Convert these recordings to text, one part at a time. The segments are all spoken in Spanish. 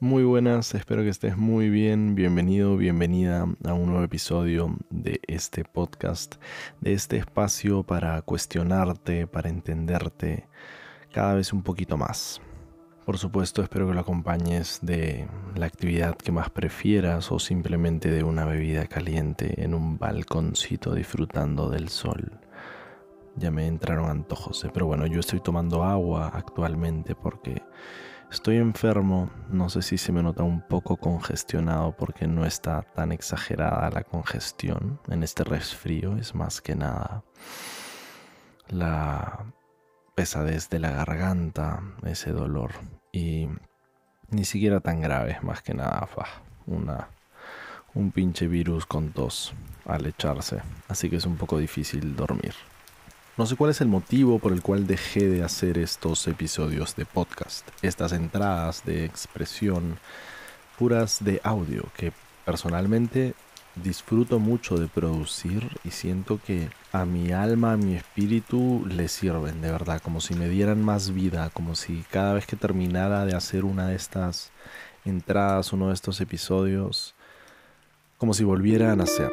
Muy buenas, espero que estés muy bien. Bienvenido, bienvenida a un nuevo episodio de este podcast, de este espacio para cuestionarte, para entenderte cada vez un poquito más. Por supuesto, espero que lo acompañes de la actividad que más prefieras o simplemente de una bebida caliente en un balconcito disfrutando del sol. Ya me entraron antojos, ¿eh? pero bueno, yo estoy tomando agua actualmente porque Estoy enfermo, no sé si se me nota un poco congestionado porque no está tan exagerada la congestión en este resfrío, es más que nada la pesadez de la garganta, ese dolor. Y ni siquiera tan grave, más que nada una un pinche virus con tos al echarse, así que es un poco difícil dormir. No sé cuál es el motivo por el cual dejé de hacer estos episodios de podcast, estas entradas de expresión puras de audio que personalmente disfruto mucho de producir y siento que a mi alma, a mi espíritu le sirven de verdad, como si me dieran más vida, como si cada vez que terminara de hacer una de estas entradas, uno de estos episodios, como si volviera a nacer.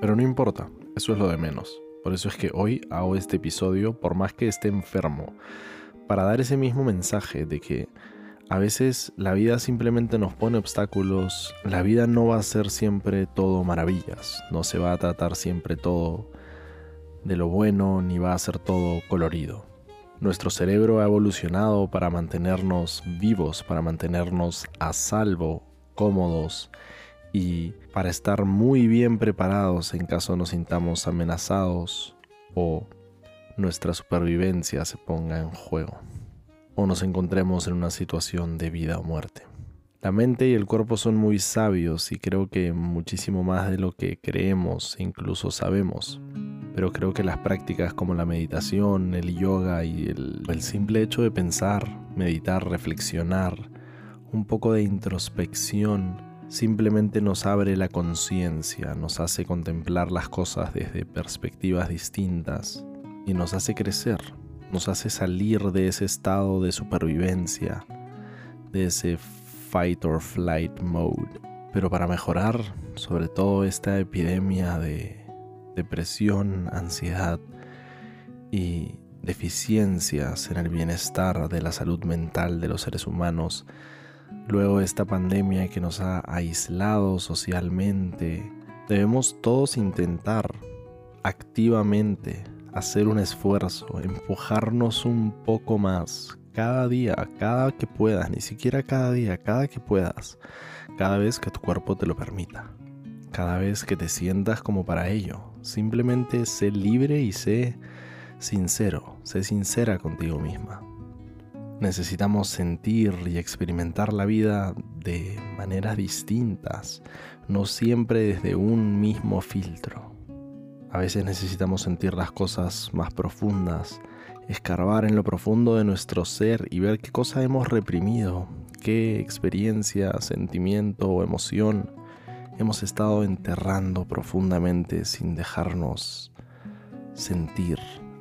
Pero no importa, eso es lo de menos. Por eso es que hoy hago este episodio, por más que esté enfermo, para dar ese mismo mensaje de que a veces la vida simplemente nos pone obstáculos, la vida no va a ser siempre todo maravillas, no se va a tratar siempre todo de lo bueno ni va a ser todo colorido. Nuestro cerebro ha evolucionado para mantenernos vivos, para mantenernos a salvo, cómodos y para estar muy bien preparados en caso nos sintamos amenazados o nuestra supervivencia se ponga en juego o nos encontremos en una situación de vida o muerte. La mente y el cuerpo son muy sabios y creo que muchísimo más de lo que creemos e incluso sabemos. Pero creo que las prácticas como la meditación, el yoga y el, el simple hecho de pensar, meditar, reflexionar, un poco de introspección, simplemente nos abre la conciencia, nos hace contemplar las cosas desde perspectivas distintas y nos hace crecer, nos hace salir de ese estado de supervivencia, de ese fight or flight mode. Pero para mejorar, sobre todo esta epidemia de depresión, ansiedad y deficiencias en el bienestar de la salud mental de los seres humanos, Luego de esta pandemia que nos ha aislado socialmente, debemos todos intentar activamente hacer un esfuerzo, empujarnos un poco más cada día, cada que puedas, ni siquiera cada día, cada que puedas, cada vez que tu cuerpo te lo permita, cada vez que te sientas como para ello. Simplemente sé libre y sé sincero, sé sincera contigo misma. Necesitamos sentir y experimentar la vida de maneras distintas, no siempre desde un mismo filtro. A veces necesitamos sentir las cosas más profundas, escarbar en lo profundo de nuestro ser y ver qué cosa hemos reprimido, qué experiencia, sentimiento o emoción hemos estado enterrando profundamente sin dejarnos sentir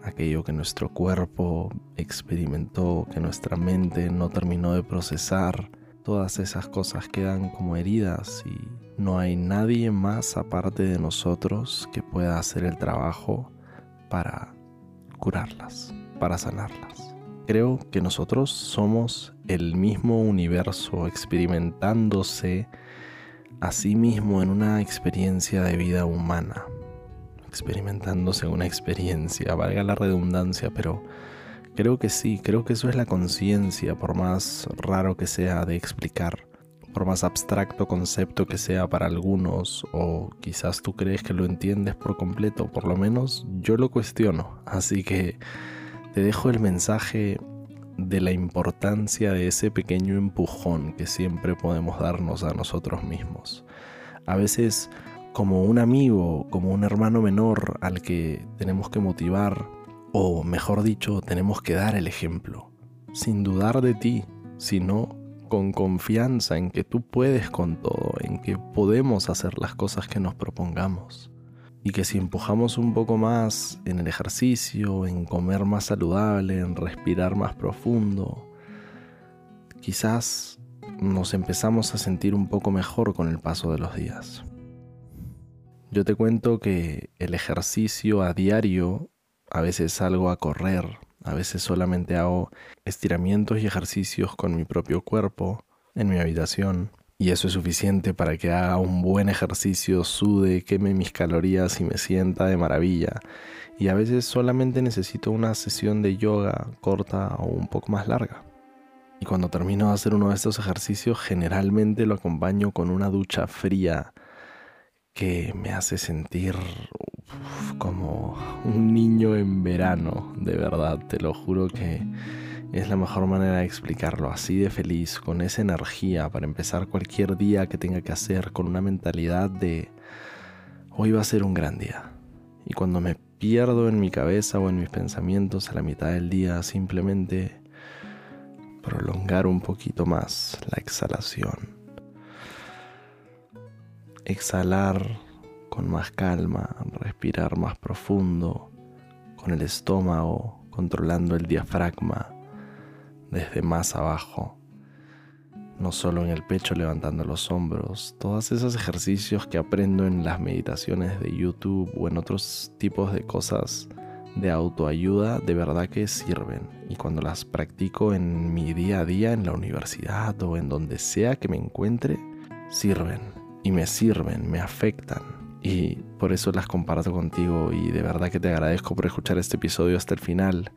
aquello que nuestro cuerpo experimentó, que nuestra mente no terminó de procesar, todas esas cosas quedan como heridas y no hay nadie más aparte de nosotros que pueda hacer el trabajo para curarlas, para sanarlas. Creo que nosotros somos el mismo universo experimentándose a sí mismo en una experiencia de vida humana experimentándose una experiencia, valga la redundancia, pero creo que sí, creo que eso es la conciencia, por más raro que sea de explicar, por más abstracto concepto que sea para algunos, o quizás tú crees que lo entiendes por completo, por lo menos yo lo cuestiono, así que te dejo el mensaje de la importancia de ese pequeño empujón que siempre podemos darnos a nosotros mismos. A veces como un amigo, como un hermano menor al que tenemos que motivar, o mejor dicho, tenemos que dar el ejemplo, sin dudar de ti, sino con confianza en que tú puedes con todo, en que podemos hacer las cosas que nos propongamos. Y que si empujamos un poco más en el ejercicio, en comer más saludable, en respirar más profundo, quizás nos empezamos a sentir un poco mejor con el paso de los días. Yo te cuento que el ejercicio a diario, a veces salgo a correr, a veces solamente hago estiramientos y ejercicios con mi propio cuerpo en mi habitación. Y eso es suficiente para que haga un buen ejercicio, sude, queme mis calorías y me sienta de maravilla. Y a veces solamente necesito una sesión de yoga corta o un poco más larga. Y cuando termino de hacer uno de estos ejercicios, generalmente lo acompaño con una ducha fría que me hace sentir como un niño en verano, de verdad, te lo juro que es la mejor manera de explicarlo, así de feliz, con esa energía para empezar cualquier día que tenga que hacer, con una mentalidad de hoy va a ser un gran día. Y cuando me pierdo en mi cabeza o en mis pensamientos a la mitad del día, simplemente prolongar un poquito más la exhalación. Exhalar con más calma, respirar más profundo, con el estómago controlando el diafragma desde más abajo, no solo en el pecho levantando los hombros, todos esos ejercicios que aprendo en las meditaciones de YouTube o en otros tipos de cosas de autoayuda de verdad que sirven. Y cuando las practico en mi día a día en la universidad o en donde sea que me encuentre, sirven y me sirven, me afectan y por eso las comparto contigo y de verdad que te agradezco por escuchar este episodio hasta el final.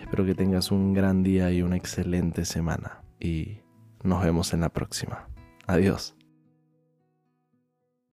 Espero que tengas un gran día y una excelente semana y nos vemos en la próxima. Adiós.